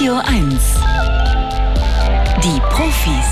Radio 1. Die Profis.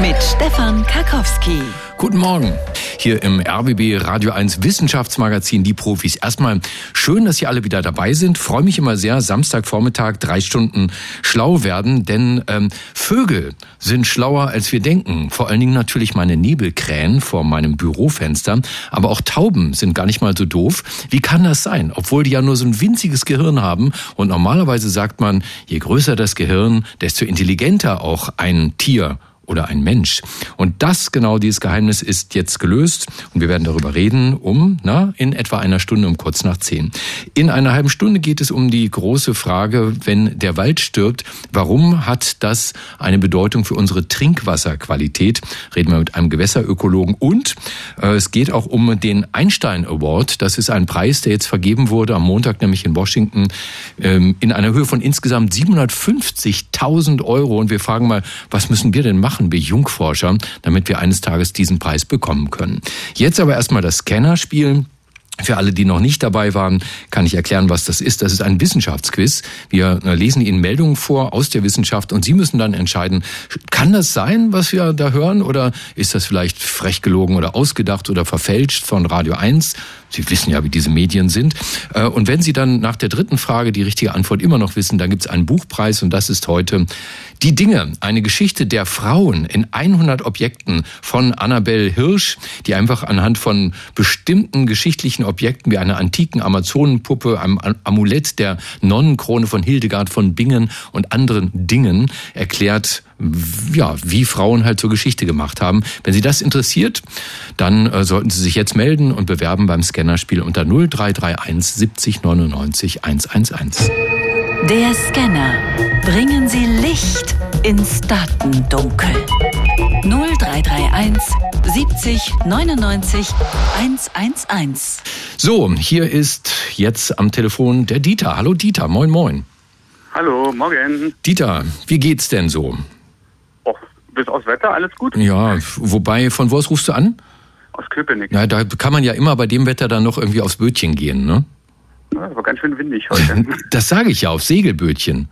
Mit Stefan Karkowski. Guten Morgen. Hier im RBB Radio 1 Wissenschaftsmagazin Die Profis. Erstmal schön, dass Sie alle wieder dabei sind. Freue mich immer sehr. Samstagvormittag drei Stunden schlau werden, denn ähm, Vögel sind schlauer als wir denken. Vor allen Dingen natürlich meine Nebelkrähen vor meinem Bürofenster. Aber auch Tauben sind gar nicht mal so doof. Wie kann das sein? Obwohl die ja nur so ein winziges Gehirn haben. Und normalerweise sagt man, je größer das Gehirn, desto intelligenter auch ein Tier oder ein Mensch. Und das, genau dieses Geheimnis ist jetzt gelöst und wir werden darüber reden um, na, in etwa einer Stunde um kurz nach zehn. In einer halben Stunde geht es um die große Frage, wenn der Wald stirbt, warum hat das eine Bedeutung für unsere Trinkwasserqualität? Reden wir mit einem Gewässerökologen und äh, es geht auch um den Einstein Award. Das ist ein Preis, der jetzt vergeben wurde am Montag, nämlich in Washington, ähm, in einer Höhe von insgesamt 750.000 Euro. Und wir fragen mal, was müssen wir denn machen? Machen wir Jungforscher, damit wir eines Tages diesen Preis bekommen können. Jetzt aber erstmal das Scannerspiel. Für alle, die noch nicht dabei waren, kann ich erklären, was das ist. Das ist ein Wissenschaftsquiz. Wir äh, lesen Ihnen Meldungen vor aus der Wissenschaft und Sie müssen dann entscheiden, kann das sein, was wir da hören, oder ist das vielleicht frech gelogen oder ausgedacht oder verfälscht von Radio 1? Sie wissen ja, wie diese Medien sind. Äh, und wenn Sie dann nach der dritten Frage die richtige Antwort immer noch wissen, dann gibt es einen Buchpreis und das ist heute Die Dinge, eine Geschichte der Frauen in 100 Objekten von Annabel Hirsch, die einfach anhand von bestimmten geschichtlichen Objekten wie einer antiken Amazonenpuppe, einem Amulett der Nonnenkrone von Hildegard von Bingen und anderen Dingen erklärt, ja, wie Frauen halt zur Geschichte gemacht haben. Wenn Sie das interessiert, dann äh, sollten Sie sich jetzt melden und bewerben beim Scannerspiel unter 0331 70 99 111. Der Scanner. Bringen Sie Licht ins Datendunkel. 0331 70 99 111. So, hier ist jetzt am Telefon der Dieter. Hallo Dieter, moin moin. Hallo, morgen. Dieter, wie geht's denn so? bis aufs Wetter, alles gut? Ja, wobei, von wo aus rufst du an? Aus Köpenick. Ja, da kann man ja immer bei dem Wetter dann noch irgendwie aufs Bötchen gehen, ne? Das war ganz schön windig heute. das sage ich ja, auf Segelbötchen.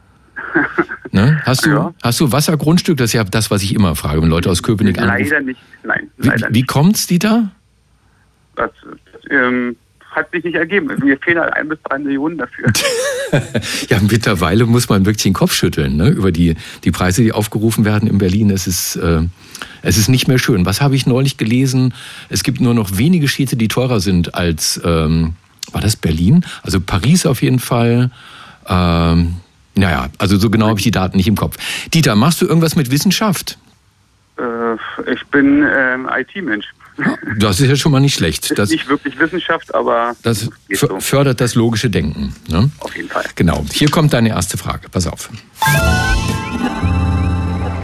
ne? Hast du, ja. hast du Wassergrundstück? Das ist ja das, was ich immer frage, wenn Leute aus Köpenick anrufen. Leider nicht, nein. Leider wie, wie kommt's, Dieter? Das, das ähm, hat sich nicht ergeben. Mir fehlen halt ein bis drei Millionen dafür. ja, mittlerweile muss man wirklich den Kopf schütteln ne? über die, die Preise, die aufgerufen werden in Berlin. Es ist, äh, es ist nicht mehr schön. Was habe ich neulich gelesen? Es gibt nur noch wenige Städte, die teurer sind als, ähm, war das Berlin? Also Paris auf jeden Fall. Ähm, naja, also so genau habe ich die Daten nicht im Kopf. Dieter, machst du irgendwas mit Wissenschaft? Äh, ich bin ähm, IT-Mensch. Das ist ja schon mal nicht schlecht. Das ist nicht wirklich Wissenschaft, aber das so. fördert das logische Denken. Ne? Auf jeden Fall. Genau. Hier kommt deine erste Frage. Pass auf.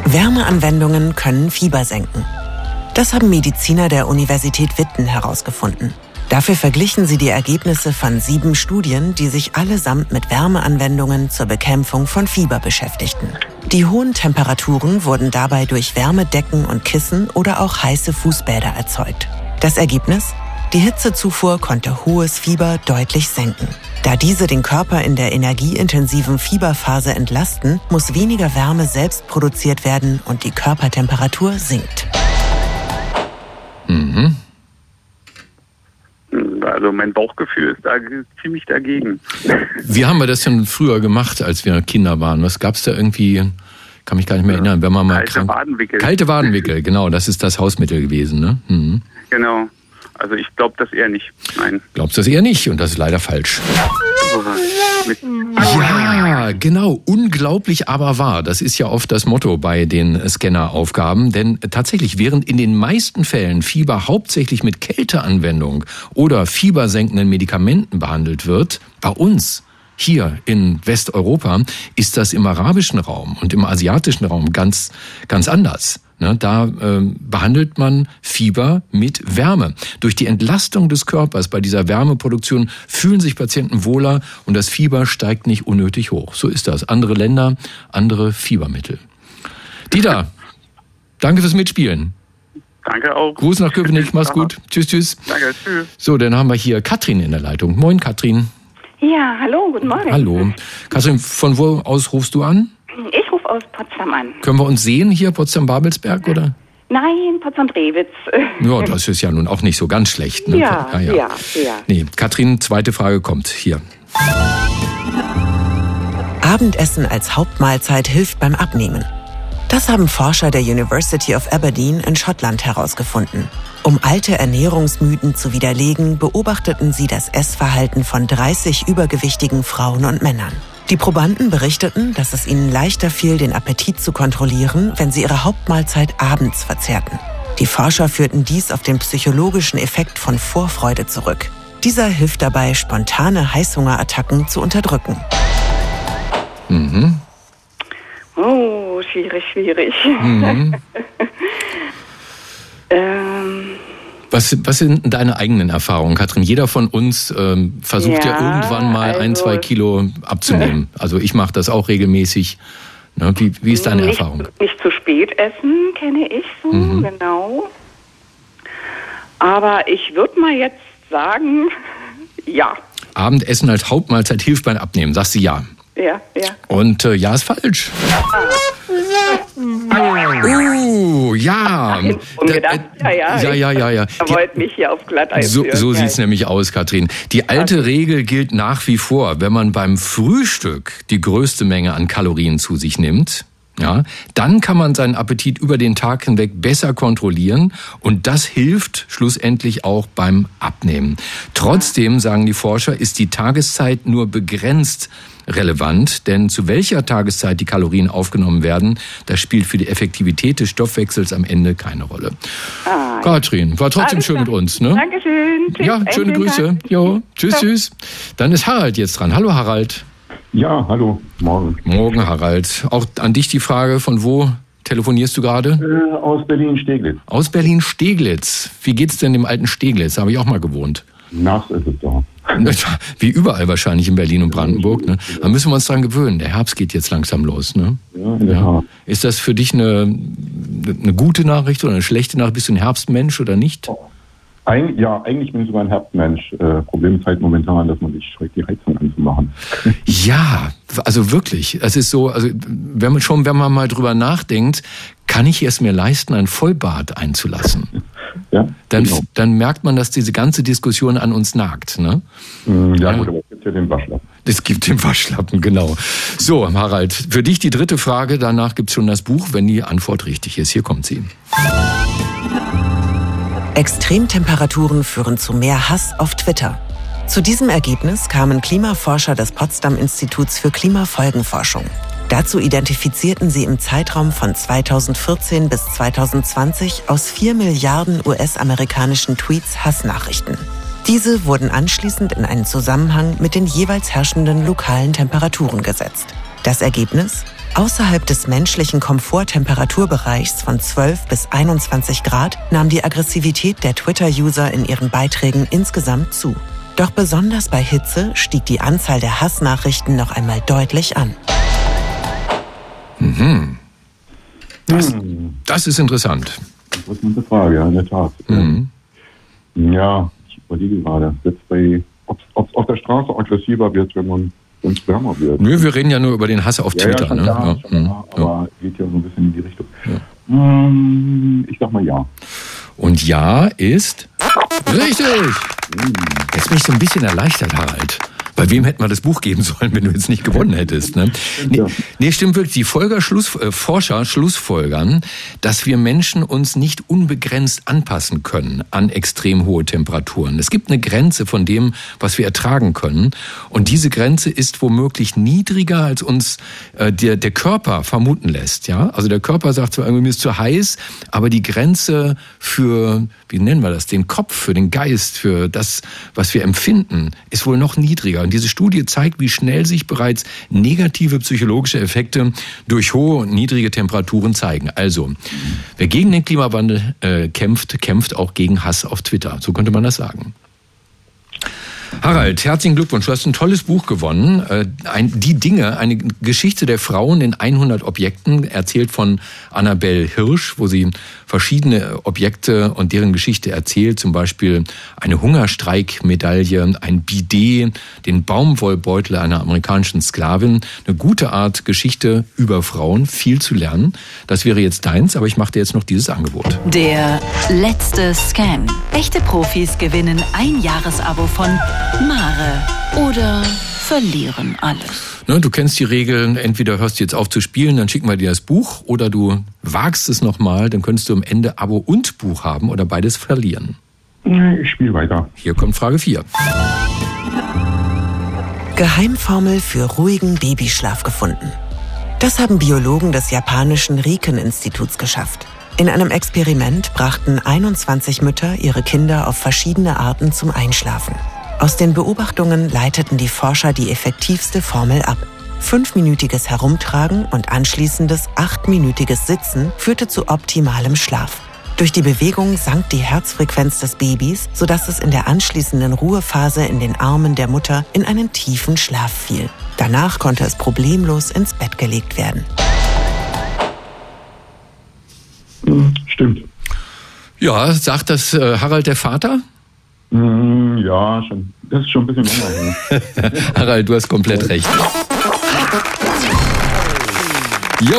Wärmeanwendungen können Fieber senken. Das haben Mediziner der Universität Witten herausgefunden. Dafür verglichen sie die Ergebnisse von sieben Studien, die sich allesamt mit Wärmeanwendungen zur Bekämpfung von Fieber beschäftigten. Die hohen Temperaturen wurden dabei durch Wärmedecken und Kissen oder auch heiße Fußbäder erzeugt. Das Ergebnis? Die Hitzezufuhr konnte hohes Fieber deutlich senken. Da diese den Körper in der energieintensiven Fieberphase entlasten, muss weniger Wärme selbst produziert werden und die Körpertemperatur sinkt. Mhm. Also mein Bauchgefühl ist da ziemlich dagegen. Wie haben wir das denn früher gemacht, als wir Kinder waren? Was gab es da irgendwie? Kann mich gar nicht mehr erinnern, wenn man mal kalte krank... Wadenwickel. Kalte Wadenwickel, genau, das ist das Hausmittel gewesen, ne? Mhm. Genau. Also ich glaube das eher nicht. Nein. Glaubst du das eher nicht? Und das ist leider falsch. Ja, genau. Unglaublich, aber wahr. Das ist ja oft das Motto bei den Scanneraufgaben. Denn tatsächlich, während in den meisten Fällen Fieber hauptsächlich mit Kälteanwendung oder fiebersenkenden Medikamenten behandelt wird, bei uns hier in Westeuropa ist das im arabischen Raum und im asiatischen Raum ganz, ganz anders. Ne, da äh, behandelt man Fieber mit Wärme. Durch die Entlastung des Körpers bei dieser Wärmeproduktion fühlen sich Patienten wohler und das Fieber steigt nicht unnötig hoch. So ist das. Andere Länder, andere Fiebermittel. Dieter, danke fürs Mitspielen. Danke auch. Gruß nach Köpenick, mach's gut. Tschüss, tschüss. Danke, tschüss. So, dann haben wir hier Katrin in der Leitung. Moin, Katrin. Ja, hallo, guten Morgen. Hallo. Katrin, von wo aus rufst du an? Ich rufe aus Potsdam an. Können wir uns sehen hier, Potsdam-Babelsberg, oder? Nein, Potsdam-Drewitz. Ja, das ist ja nun auch nicht so ganz schlecht. Ne? Ja, ja, ja, Nee, Katrin, zweite Frage kommt hier. Abendessen als Hauptmahlzeit hilft beim Abnehmen. Das haben Forscher der University of Aberdeen in Schottland herausgefunden. Um alte Ernährungsmythen zu widerlegen, beobachteten sie das Essverhalten von 30 übergewichtigen Frauen und Männern. Die Probanden berichteten, dass es ihnen leichter fiel, den Appetit zu kontrollieren, wenn sie ihre Hauptmahlzeit abends verzehrten. Die Forscher führten dies auf den psychologischen Effekt von Vorfreude zurück. Dieser hilft dabei, spontane Heißhungerattacken zu unterdrücken. Mhm. Oh, schwierig, schwierig. Mhm. ähm, was, was sind deine eigenen Erfahrungen, Katrin? Jeder von uns ähm, versucht ja, ja, irgendwann mal also, ein, zwei Kilo abzunehmen. Also ich mache das auch regelmäßig. Ne? Wie, wie ist deine nicht, Erfahrung? Nicht zu spät essen, kenne ich so, mhm. genau. Aber ich würde mal jetzt sagen, ja. Abendessen als Hauptmahlzeit hilft beim Abnehmen, sagst du ja. Ja, ja. Und äh, ja ist falsch. Oh, ja. Äh, ja, ja. Ja, ja, ja, ja. Er wollte mich hier auf Glatteis So, so sieht es nämlich aus, Katrin. Die alte. Regel gilt nach wie vor. Wenn man beim Frühstück die größte Menge an Kalorien zu sich nimmt, ja, dann kann man seinen Appetit über den Tag hinweg besser kontrollieren und das hilft schlussendlich auch beim Abnehmen. Trotzdem, sagen die Forscher, ist die Tageszeit nur begrenzt relevant, denn zu welcher Tageszeit die Kalorien aufgenommen werden, das spielt für die Effektivität des Stoffwechsels am Ende keine Rolle. Ah, Katrin, war trotzdem schön klar. mit uns, ne? Dankeschön. Tschüss. Ja, schöne Grüße. Jo, tschüss, tschüss. Dann ist Harald jetzt dran. Hallo Harald. Ja, hallo, morgen. Morgen, Harald. Auch an dich die Frage, von wo telefonierst du gerade? Äh, aus Berlin-Steglitz. Aus Berlin-Steglitz. Wie geht's denn dem alten Steglitz? Da habe ich auch mal gewohnt. Nass ist es da. Wie überall wahrscheinlich in Berlin und Brandenburg. Ne? Da müssen wir uns dran gewöhnen. Der Herbst geht jetzt langsam los. Ne? Ja, ja. Ist das für dich eine, eine gute Nachricht oder eine schlechte Nachricht? Bist du ein Herbstmensch oder nicht? Eig ja, eigentlich bin ich sogar ein Herbstmensch. Äh, Problem ist halt momentan, dass man sich schreckt, die Heizung anzumachen. ja, also wirklich. Es ist so, also wenn man schon, wenn man mal drüber nachdenkt, kann ich es mir leisten, ein Vollbad einzulassen? Ja, dann, genau. dann merkt man, dass diese ganze Diskussion an uns nagt. Ne? Mm, ja, ja, gut, aber es gibt ja den Waschlappen. Es gibt den Waschlappen, genau. So, Harald, für dich die dritte Frage. Danach gibt es schon das Buch, wenn die Antwort richtig ist. Hier kommt sie. Extremtemperaturen führen zu mehr Hass auf Twitter. Zu diesem Ergebnis kamen Klimaforscher des Potsdam Instituts für Klimafolgenforschung. Dazu identifizierten sie im Zeitraum von 2014 bis 2020 aus 4 Milliarden US-amerikanischen Tweets Hassnachrichten. Diese wurden anschließend in einen Zusammenhang mit den jeweils herrschenden lokalen Temperaturen gesetzt. Das Ergebnis? Außerhalb des menschlichen Komforttemperaturbereichs von 12 bis 21 Grad nahm die Aggressivität der Twitter-User in ihren Beiträgen insgesamt zu. Doch besonders bei Hitze stieg die Anzahl der Hassnachrichten noch einmal deutlich an. Mhm. Das, hm. das ist interessant. Das ist eine Frage, ja, in der Tat. Mhm. Ja, ich überlege gerade, jetzt bei, ob es auf der Straße aggressiver wird, wenn man es wärmer wird. Nö, wir reden ja nur über den Hass auf ja, Twitter. Ja, ne? Klar, ja. Klar, aber ja. geht ja so ein bisschen in die Richtung. Hm, ich sag mal ja. Und ja ist richtig. Hm. Jetzt bin ich so ein bisschen erleichtert, Harald. Bei wem hätten wir das Buch geben sollen, wenn du jetzt nicht gewonnen hättest? Ne? Nee, nee stimmt wirklich. Die Folger Schluss, äh, Forscher schlussfolgern, dass wir Menschen uns nicht unbegrenzt anpassen können an extrem hohe Temperaturen. Es gibt eine Grenze von dem, was wir ertragen können. Und diese Grenze ist womöglich niedriger, als uns äh, der, der Körper vermuten lässt. Ja? Also der Körper sagt zwar, irgendwie ist zu heiß, aber die Grenze für, wie nennen wir das, den Kopf, für den Geist, für das, was wir empfinden, ist wohl noch niedriger. Und diese Studie zeigt, wie schnell sich bereits negative psychologische Effekte durch hohe und niedrige Temperaturen zeigen. Also, wer gegen den Klimawandel äh, kämpft, kämpft auch gegen Hass auf Twitter. So könnte man das sagen. Harald, herzlichen Glückwunsch. Du hast ein tolles Buch gewonnen. Äh, ein, die Dinge, eine Geschichte der Frauen in 100 Objekten, erzählt von Annabelle Hirsch, wo sie verschiedene Objekte und deren Geschichte erzählt. Zum Beispiel eine Hungerstreikmedaille, ein Bidet, den Baumwollbeutel einer amerikanischen Sklavin. Eine gute Art Geschichte über Frauen, viel zu lernen. Das wäre jetzt deins, aber ich mache dir jetzt noch dieses Angebot. Der letzte Scan. Echte Profis gewinnen ein Jahresabo von Mare oder verlieren alles. Ne, du kennst die Regeln, entweder hörst du jetzt auf zu spielen, dann schicken wir dir das Buch, oder du wagst es nochmal, dann könntest du am Ende Abo und Buch haben oder beides verlieren. Ich spiele weiter. Hier kommt Frage 4. Geheimformel für ruhigen Babyschlaf gefunden. Das haben Biologen des japanischen Riken-Instituts geschafft. In einem Experiment brachten 21 Mütter ihre Kinder auf verschiedene Arten zum Einschlafen. Aus den Beobachtungen leiteten die Forscher die effektivste Formel ab. Fünfminütiges Herumtragen und anschließendes achtminütiges Sitzen führte zu optimalem Schlaf. Durch die Bewegung sank die Herzfrequenz des Babys, sodass es in der anschließenden Ruhephase in den Armen der Mutter in einen tiefen Schlaf fiel. Danach konnte es problemlos ins Bett gelegt werden. Stimmt. Ja, sagt das äh, Harald der Vater? Mm, Ja, schon. Das ist schon ein bisschen länger. Harald, du hast komplett recht. Jo.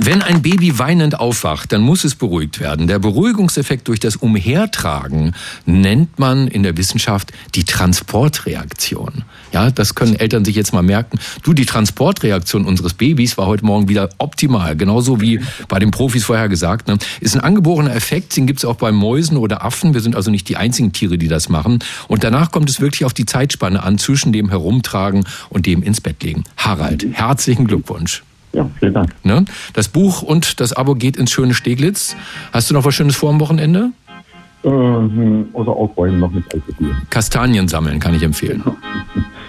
Wenn ein Baby weinend aufwacht, dann muss es beruhigt werden. Der Beruhigungseffekt durch das Umhertragen nennt man in der Wissenschaft die Transportreaktion. Ja, das können Eltern sich jetzt mal merken. Du, die Transportreaktion unseres Babys war heute Morgen wieder optimal. Genauso wie bei den Profis vorher gesagt. Ne? Ist ein angeborener Effekt, den gibt's auch bei Mäusen oder Affen. Wir sind also nicht die einzigen Tiere, die das machen. Und danach kommt es wirklich auf die Zeitspanne an zwischen dem Herumtragen und dem ins Bett legen. Harald, herzlichen Glückwunsch. Ja, vielen Dank. Ne? Das Buch und das Abo geht ins schöne Steglitz. Hast du noch was Schönes vor am Wochenende? Ähm, außer Aufräumen noch mit Alkohol. Kastanien sammeln kann ich empfehlen.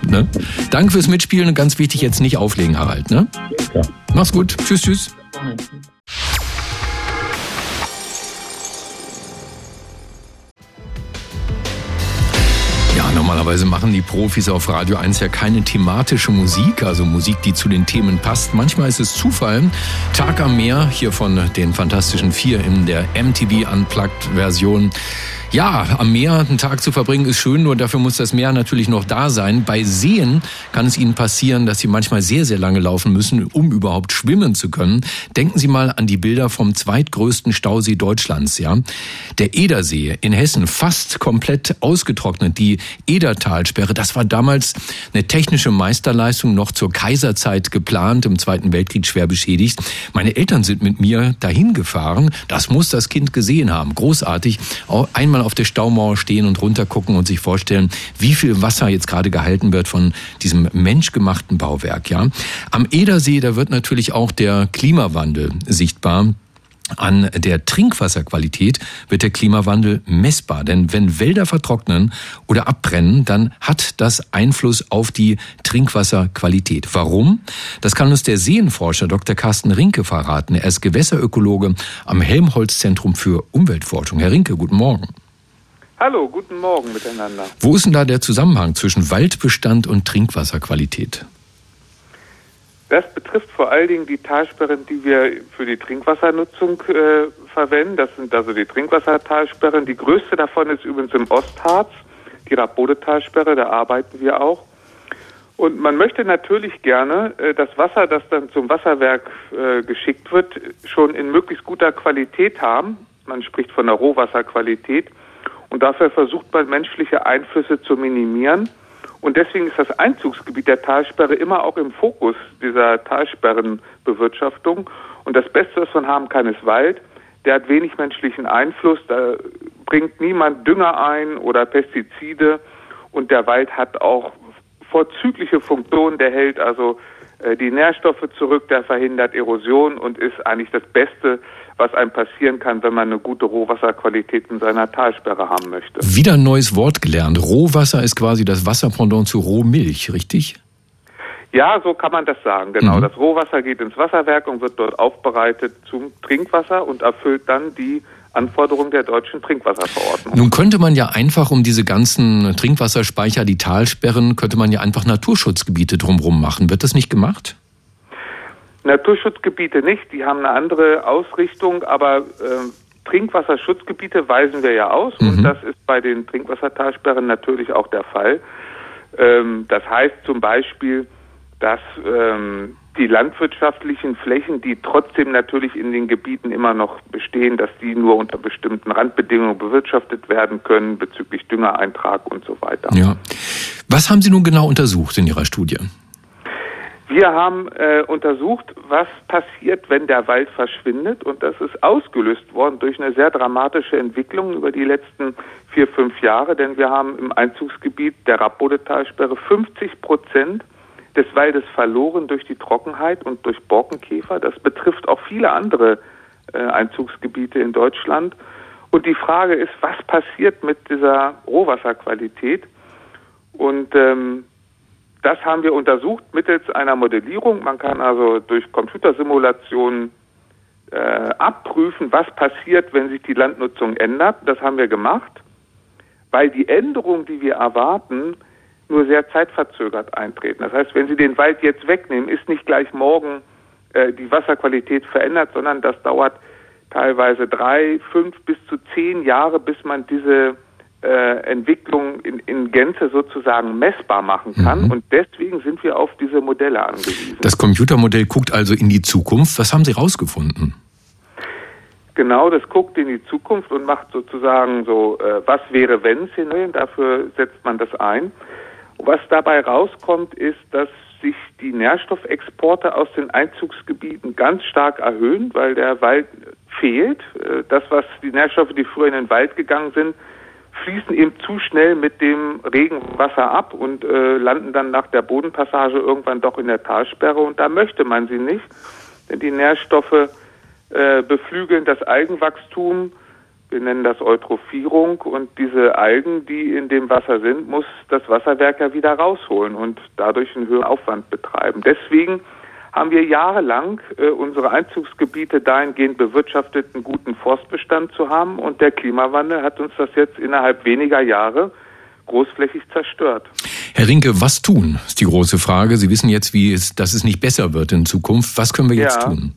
Ne? Danke fürs Mitspielen und ganz wichtig, jetzt nicht auflegen, Harald. Ne? Ja. Mach's gut. Tschüss, tschüss. Normalerweise machen die Profis auf Radio 1 ja keine thematische Musik, also Musik, die zu den Themen passt. Manchmal ist es Zufall. Tag am Meer, hier von den Fantastischen Vier in der MTV Unplugged-Version. Ja, am Meer einen Tag zu verbringen ist schön, nur dafür muss das Meer natürlich noch da sein. Bei Seen kann es Ihnen passieren, dass Sie manchmal sehr, sehr lange laufen müssen, um überhaupt schwimmen zu können. Denken Sie mal an die Bilder vom zweitgrößten Stausee Deutschlands, ja. Der Edersee in Hessen fast komplett ausgetrocknet. Die Edertalsperre, das war damals eine technische Meisterleistung noch zur Kaiserzeit geplant, im Zweiten Weltkrieg schwer beschädigt. Meine Eltern sind mit mir dahin gefahren. Das muss das Kind gesehen haben. Großartig. Einmal auf der Staumauer stehen und runtergucken und sich vorstellen, wie viel Wasser jetzt gerade gehalten wird von diesem menschgemachten Bauwerk, ja. Am Edersee, da wird natürlich auch der Klimawandel sichtbar. An der Trinkwasserqualität wird der Klimawandel messbar. Denn wenn Wälder vertrocknen oder abbrennen, dann hat das Einfluss auf die Trinkwasserqualität. Warum? Das kann uns der Seenforscher Dr. Carsten Rinke verraten. Er ist Gewässerökologe am Helmholtz-Zentrum für Umweltforschung. Herr Rinke, guten Morgen. Hallo, guten Morgen miteinander. Wo ist denn da der Zusammenhang zwischen Waldbestand und Trinkwasserqualität? Das betrifft vor allen Dingen die Talsperren, die wir für die Trinkwassernutzung äh, verwenden. Das sind also die Trinkwassertalsperren. Die größte davon ist übrigens im Ostharz, die Rabode-Talsperre, da arbeiten wir auch. Und man möchte natürlich gerne äh, das Wasser, das dann zum Wasserwerk äh, geschickt wird, schon in möglichst guter Qualität haben. Man spricht von der Rohwasserqualität. Und dafür versucht man menschliche Einflüsse zu minimieren. Und deswegen ist das Einzugsgebiet der Talsperre immer auch im Fokus dieser Talsperrenbewirtschaftung. Und das Beste, was man haben kann, ist Wald. Der hat wenig menschlichen Einfluss, da bringt niemand Dünger ein oder Pestizide. Und der Wald hat auch vorzügliche Funktionen. Der hält also äh, die Nährstoffe zurück, der verhindert Erosion und ist eigentlich das Beste, was einem passieren kann, wenn man eine gute Rohwasserqualität in seiner Talsperre haben möchte. Wieder ein neues Wort gelernt. Rohwasser ist quasi das Wasserpendant zu Rohmilch, richtig? Ja, so kann man das sagen, genau. Mhm. Das Rohwasser geht ins Wasserwerk und wird dort aufbereitet zum Trinkwasser und erfüllt dann die Anforderungen der deutschen Trinkwasserverordnung. Nun könnte man ja einfach um diese ganzen Trinkwasserspeicher, die Talsperren, könnte man ja einfach Naturschutzgebiete drumherum machen. Wird das nicht gemacht? Naturschutzgebiete nicht, die haben eine andere Ausrichtung, aber äh, Trinkwasserschutzgebiete weisen wir ja aus mhm. und das ist bei den Trinkwassertalsperren natürlich auch der Fall. Ähm, das heißt zum Beispiel, dass ähm, die landwirtschaftlichen Flächen, die trotzdem natürlich in den Gebieten immer noch bestehen, dass die nur unter bestimmten Randbedingungen bewirtschaftet werden können bezüglich Düngereintrag und so weiter. Ja. Was haben Sie nun genau untersucht in Ihrer Studie? Wir haben äh, untersucht, was passiert, wenn der Wald verschwindet. Und das ist ausgelöst worden durch eine sehr dramatische Entwicklung über die letzten vier, fünf Jahre. Denn wir haben im Einzugsgebiet der Rappbodetalsperre 50 Prozent des Waldes verloren durch die Trockenheit und durch Borkenkäfer. Das betrifft auch viele andere äh, Einzugsgebiete in Deutschland. Und die Frage ist, was passiert mit dieser Rohwasserqualität? Und ähm, das haben wir untersucht mittels einer Modellierung. Man kann also durch Computersimulationen äh, abprüfen, was passiert, wenn sich die Landnutzung ändert. Das haben wir gemacht, weil die Änderungen, die wir erwarten, nur sehr zeitverzögert eintreten. Das heißt, wenn Sie den Wald jetzt wegnehmen, ist nicht gleich morgen äh, die Wasserqualität verändert, sondern das dauert teilweise drei, fünf bis zu zehn Jahre, bis man diese äh, Entwicklung in, in Gänze sozusagen messbar machen kann. Mhm. Und deswegen sind wir auf diese Modelle angewiesen. Das Computermodell guckt also in die Zukunft. Was haben Sie rausgefunden? Genau, das guckt in die Zukunft und macht sozusagen so, äh, was wäre wenn Szenarien, dafür setzt man das ein. Was dabei rauskommt, ist, dass sich die Nährstoffexporte aus den Einzugsgebieten ganz stark erhöhen, weil der Wald fehlt. Äh, das, was die Nährstoffe, die früher in den Wald gegangen sind, fließen eben zu schnell mit dem Regenwasser ab und äh, landen dann nach der Bodenpassage irgendwann doch in der Talsperre und da möchte man sie nicht, denn die Nährstoffe äh, beflügeln das Algenwachstum, wir nennen das Eutrophierung und diese Algen, die in dem Wasser sind, muss das Wasserwerk ja wieder rausholen und dadurch einen höheren Aufwand betreiben. Deswegen haben wir jahrelang äh, unsere Einzugsgebiete dahingehend bewirtschaftet, einen guten Forstbestand zu haben. Und der Klimawandel hat uns das jetzt innerhalb weniger Jahre großflächig zerstört. Herr Rinke, was tun, ist die große Frage. Sie wissen jetzt, wie es, dass es nicht besser wird in Zukunft. Was können wir jetzt ja. tun?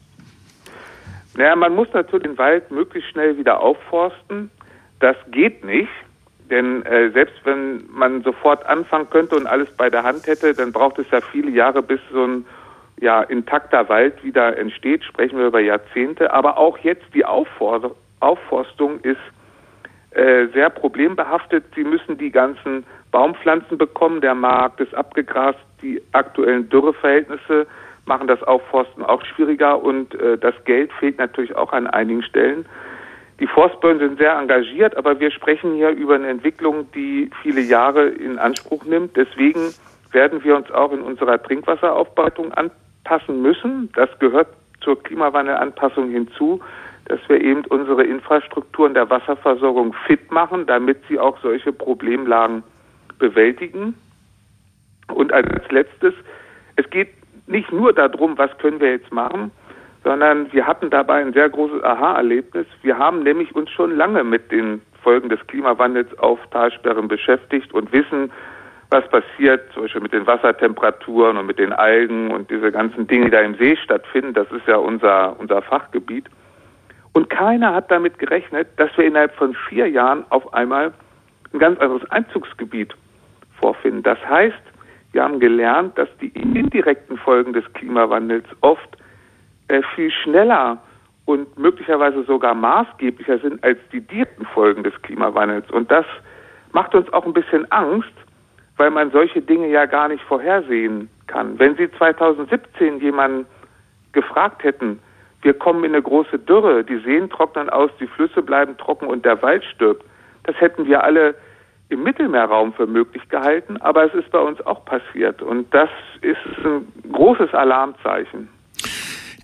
Naja, man muss natürlich den Wald möglichst schnell wieder aufforsten. Das geht nicht, denn äh, selbst wenn man sofort anfangen könnte und alles bei der Hand hätte, dann braucht es ja viele Jahre, bis so ein ja, intakter Wald wieder entsteht, sprechen wir über Jahrzehnte. Aber auch jetzt die Aufforstung ist äh, sehr problembehaftet. Sie müssen die ganzen Baumpflanzen bekommen. Der Markt ist abgegrast. Die aktuellen Dürreverhältnisse machen das Aufforsten auch schwieriger und äh, das Geld fehlt natürlich auch an einigen Stellen. Die Forstbehörden sind sehr engagiert, aber wir sprechen hier über eine Entwicklung, die viele Jahre in Anspruch nimmt. Deswegen werden wir uns auch in unserer Trinkwasseraufbereitung an, anpassen müssen. Das gehört zur Klimawandelanpassung hinzu, dass wir eben unsere Infrastrukturen der Wasserversorgung fit machen, damit sie auch solche Problemlagen bewältigen. Und als letztes, es geht nicht nur darum, was können wir jetzt machen, sondern wir hatten dabei ein sehr großes Aha-Erlebnis. Wir haben nämlich uns schon lange mit den Folgen des Klimawandels auf Talsperren beschäftigt und wissen, was passiert, zum Beispiel mit den Wassertemperaturen und mit den Algen und diese ganzen Dinge, die da im See stattfinden. Das ist ja unser, unser Fachgebiet. Und keiner hat damit gerechnet, dass wir innerhalb von vier Jahren auf einmal ein ganz anderes Einzugsgebiet vorfinden. Das heißt, wir haben gelernt, dass die indirekten Folgen des Klimawandels oft äh, viel schneller und möglicherweise sogar maßgeblicher sind als die direkten Folgen des Klimawandels. Und das macht uns auch ein bisschen Angst, weil man solche Dinge ja gar nicht vorhersehen kann. Wenn Sie 2017 jemanden gefragt hätten, wir kommen in eine große Dürre, die Seen trocknen aus, die Flüsse bleiben trocken und der Wald stirbt, das hätten wir alle im Mittelmeerraum für möglich gehalten, aber es ist bei uns auch passiert und das ist ein großes Alarmzeichen.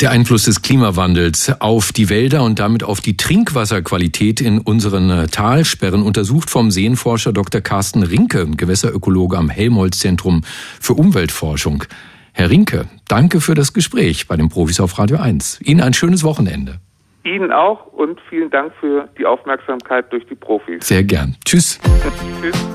Der Einfluss des Klimawandels auf die Wälder und damit auf die Trinkwasserqualität in unseren äh, Talsperren untersucht vom Seenforscher Dr. Carsten Rinke, Gewässerökologe am Helmholtz-Zentrum für Umweltforschung. Herr Rinke, danke für das Gespräch bei den Profis auf Radio 1. Ihnen ein schönes Wochenende. Ihnen auch und vielen Dank für die Aufmerksamkeit durch die Profis. Sehr gern. Tschüss. Tschüss.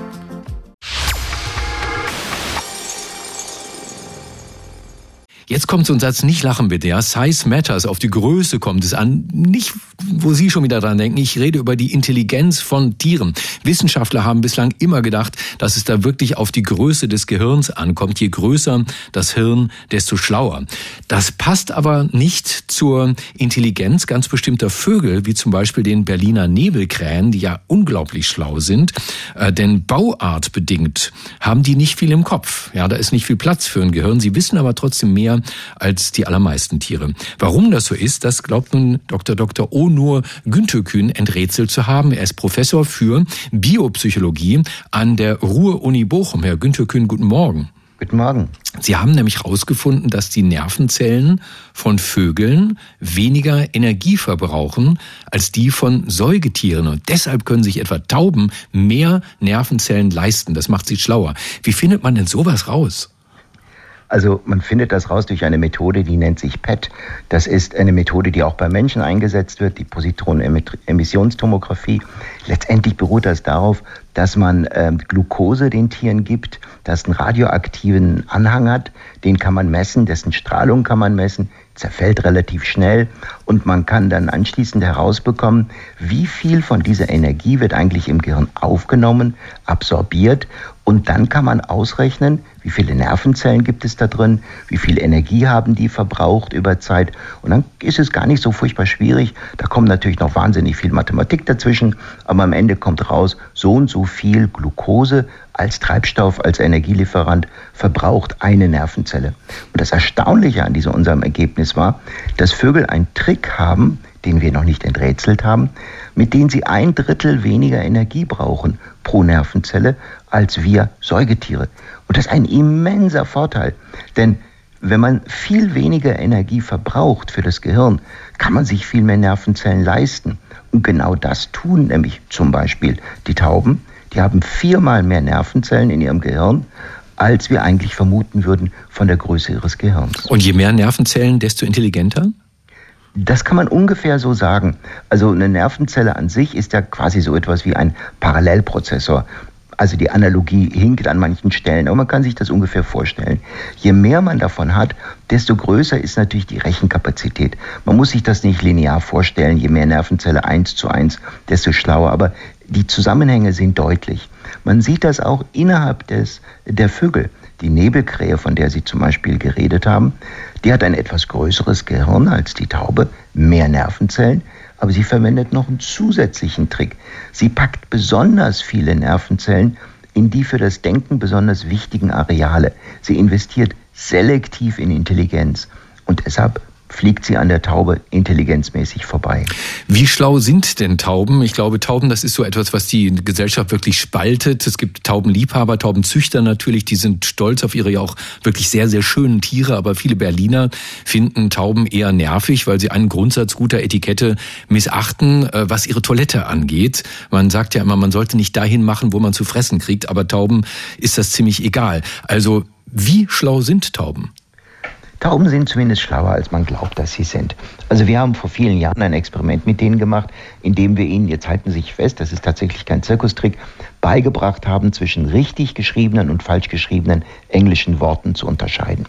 Jetzt kommt so ein Satz, nicht lachen bitte, ja. Size matters, auf die Größe kommt es an. Nicht, wo Sie schon wieder dran denken. Ich rede über die Intelligenz von Tieren. Wissenschaftler haben bislang immer gedacht, dass es da wirklich auf die Größe des Gehirns ankommt. Je größer das Hirn, desto schlauer. Das passt aber nicht zur Intelligenz ganz bestimmter Vögel, wie zum Beispiel den Berliner Nebelkrähen, die ja unglaublich schlau sind. Äh, denn bauartbedingt haben die nicht viel im Kopf. Ja, da ist nicht viel Platz für ein Gehirn. Sie wissen aber trotzdem mehr als die allermeisten Tiere. Warum das so ist, das glaubt nun Dr. Dr. Onur Günterkühn enträtselt zu haben. Er ist Professor für Biopsychologie an der Ruhr-Uni Bochum. Herr Günterkühn, guten Morgen. Guten Morgen. Sie haben nämlich herausgefunden, dass die Nervenzellen von Vögeln weniger Energie verbrauchen als die von Säugetieren. Und deshalb können sich etwa Tauben mehr Nervenzellen leisten. Das macht sie schlauer. Wie findet man denn sowas raus? Also man findet das raus durch eine Methode, die nennt sich PET. Das ist eine Methode, die auch bei Menschen eingesetzt wird, die Positronenemissionstomographie. Letztendlich beruht das darauf, dass man äh, Glucose den Tieren gibt, das einen radioaktiven Anhang hat, den kann man messen, dessen Strahlung kann man messen, zerfällt relativ schnell und man kann dann anschließend herausbekommen, wie viel von dieser Energie wird eigentlich im Gehirn aufgenommen, absorbiert und dann kann man ausrechnen, wie viele Nervenzellen gibt es da drin, wie viel Energie haben die verbraucht über Zeit. Und dann ist es gar nicht so furchtbar schwierig. Da kommt natürlich noch wahnsinnig viel Mathematik dazwischen, aber am Ende kommt raus, so und so viel Glucose als Treibstoff, als Energielieferant verbraucht eine Nervenzelle. Und das Erstaunliche an diesem unserem Ergebnis war, dass Vögel einen Trick haben, den wir noch nicht enträtselt haben, mit dem sie ein Drittel weniger Energie brauchen pro Nervenzelle als wir Säugetiere. Und das ist ein immenser Vorteil, denn wenn man viel weniger Energie verbraucht für das Gehirn, kann man sich viel mehr Nervenzellen leisten. Und genau das tun nämlich zum Beispiel die Tauben. Die haben viermal mehr Nervenzellen in ihrem Gehirn, als wir eigentlich vermuten würden von der Größe ihres Gehirns. Und je mehr Nervenzellen, desto intelligenter? Das kann man ungefähr so sagen. Also eine Nervenzelle an sich ist ja quasi so etwas wie ein Parallelprozessor. Also die Analogie hinkt an manchen Stellen, aber man kann sich das ungefähr vorstellen. Je mehr man davon hat, desto größer ist natürlich die Rechenkapazität. Man muss sich das nicht linear vorstellen, je mehr Nervenzelle eins zu eins, desto schlauer. Aber die Zusammenhänge sind deutlich. Man sieht das auch innerhalb des, der Vögel. Die Nebelkrähe, von der Sie zum Beispiel geredet haben, die hat ein etwas größeres Gehirn als die Taube, mehr Nervenzellen, aber sie verwendet noch einen zusätzlichen Trick. Sie packt besonders viele Nervenzellen in die für das Denken besonders wichtigen Areale. Sie investiert selektiv in Intelligenz. Und deshalb fliegt sie an der Taube intelligenzmäßig vorbei. Wie schlau sind denn Tauben? Ich glaube, Tauben, das ist so etwas, was die Gesellschaft wirklich spaltet. Es gibt Taubenliebhaber, Taubenzüchter natürlich, die sind stolz auf ihre ja auch wirklich sehr, sehr schönen Tiere. Aber viele Berliner finden Tauben eher nervig, weil sie einen Grundsatz guter Etikette missachten, äh, was ihre Toilette angeht. Man sagt ja immer, man sollte nicht dahin machen, wo man zu fressen kriegt, aber Tauben ist das ziemlich egal. Also, wie schlau sind Tauben? Tauben sind zumindest schlauer, als man glaubt, dass sie sind. Also wir haben vor vielen Jahren ein Experiment mit denen gemacht, in dem wir ihnen, jetzt halten Sie sich fest, das ist tatsächlich kein Zirkustrick, beigebracht haben, zwischen richtig geschriebenen und falsch geschriebenen englischen Worten zu unterscheiden.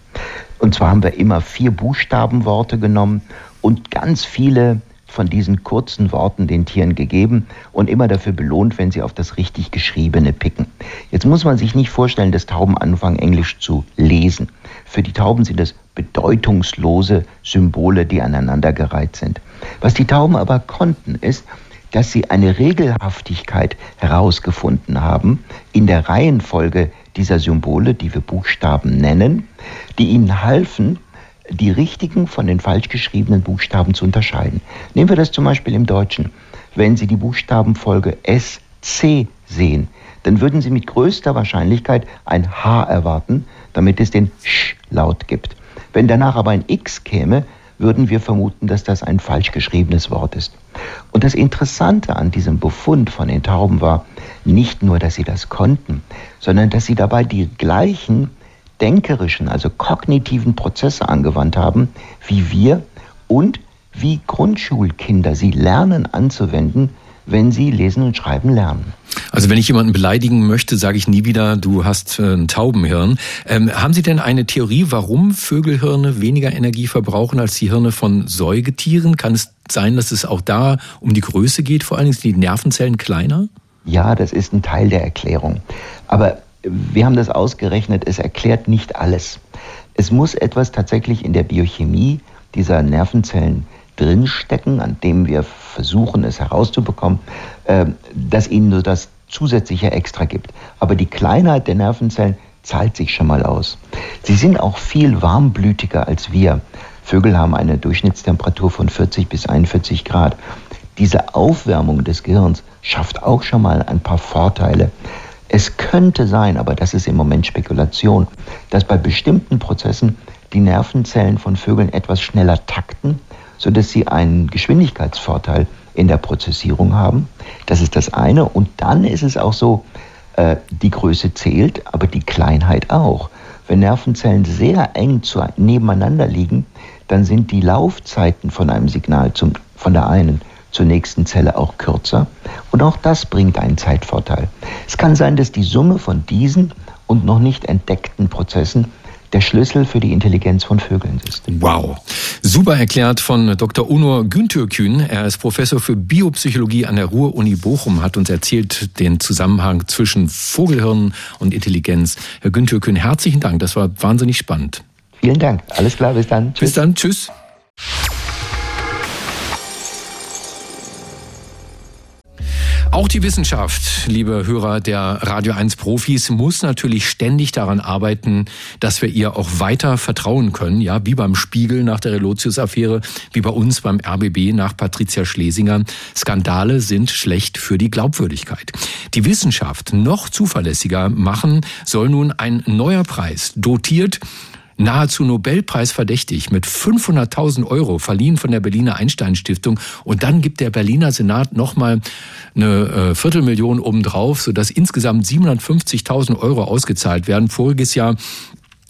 Und zwar haben wir immer vier Buchstabenworte genommen und ganz viele von diesen kurzen Worten den Tieren gegeben und immer dafür belohnt, wenn sie auf das richtig geschriebene picken. Jetzt muss man sich nicht vorstellen, dass Tauben anfangen, Englisch zu lesen. Für die Tauben sind es bedeutungslose Symbole, die aneinandergereiht sind. Was die Tauben aber konnten, ist, dass sie eine Regelhaftigkeit herausgefunden haben in der Reihenfolge dieser Symbole, die wir Buchstaben nennen, die ihnen halfen, die richtigen von den falsch geschriebenen Buchstaben zu unterscheiden. Nehmen wir das zum Beispiel im Deutschen. Wenn Sie die Buchstabenfolge SC sehen, dann würden Sie mit größter Wahrscheinlichkeit ein H erwarten, damit es den Sch-Laut gibt. Wenn danach aber ein X käme, würden wir vermuten, dass das ein falsch geschriebenes Wort ist. Und das Interessante an diesem Befund von den Tauben war nicht nur, dass sie das konnten, sondern dass sie dabei die gleichen denkerischen, also kognitiven Prozesse angewandt haben wie wir und wie Grundschulkinder. Sie lernen anzuwenden, wenn sie lesen und schreiben lernen. Also wenn ich jemanden beleidigen möchte, sage ich nie wieder, du hast äh, ein Taubenhirn. Ähm, haben Sie denn eine Theorie, warum Vögelhirne weniger Energie verbrauchen als die Hirne von Säugetieren? Kann es sein, dass es auch da um die Größe geht? Vor allen Dingen sind die Nervenzellen kleiner? Ja, das ist ein Teil der Erklärung. Aber wir haben das ausgerechnet, es erklärt nicht alles. Es muss etwas tatsächlich in der Biochemie dieser Nervenzellen drinstecken, an dem wir versuchen, es herauszubekommen, äh, das ihnen nur das zusätzliche Extra gibt. Aber die Kleinheit der Nervenzellen zahlt sich schon mal aus. Sie sind auch viel warmblütiger als wir. Vögel haben eine Durchschnittstemperatur von 40 bis 41 Grad. Diese Aufwärmung des Gehirns schafft auch schon mal ein paar Vorteile. Es könnte sein, aber das ist im Moment Spekulation, dass bei bestimmten Prozessen die Nervenzellen von Vögeln etwas schneller takten sodass sie einen Geschwindigkeitsvorteil in der Prozessierung haben. Das ist das eine. Und dann ist es auch so, äh, die Größe zählt, aber die Kleinheit auch. Wenn Nervenzellen sehr eng nebeneinander liegen, dann sind die Laufzeiten von einem Signal zum, von der einen zur nächsten Zelle auch kürzer. Und auch das bringt einen Zeitvorteil. Es kann sein, dass die Summe von diesen und noch nicht entdeckten Prozessen der Schlüssel für die Intelligenz von Vögeln ist. Wow. Super erklärt von Dr. Onur Güntürkün. Er ist Professor für Biopsychologie an der Ruhr-Uni Bochum, hat uns erzählt den Zusammenhang zwischen Vogelhirn und Intelligenz. Herr Güntürkün, herzlichen Dank. Das war wahnsinnig spannend. Vielen Dank. Alles klar. Bis dann. Tschüss. Bis dann. Tschüss. Auch die Wissenschaft, liebe Hörer der Radio 1 Profis, muss natürlich ständig daran arbeiten, dass wir ihr auch weiter vertrauen können. Ja, wie beim Spiegel nach der Relotius-Affäre, wie bei uns beim RBB nach Patricia Schlesinger. Skandale sind schlecht für die Glaubwürdigkeit. Die Wissenschaft noch zuverlässiger machen soll nun ein neuer Preis, dotiert nahezu Nobelpreis verdächtig mit 500.000 Euro verliehen von der Berliner Einstein Stiftung und dann gibt der Berliner Senat nochmal eine äh, Viertelmillion obendrauf, sodass insgesamt 750.000 Euro ausgezahlt werden. Voriges Jahr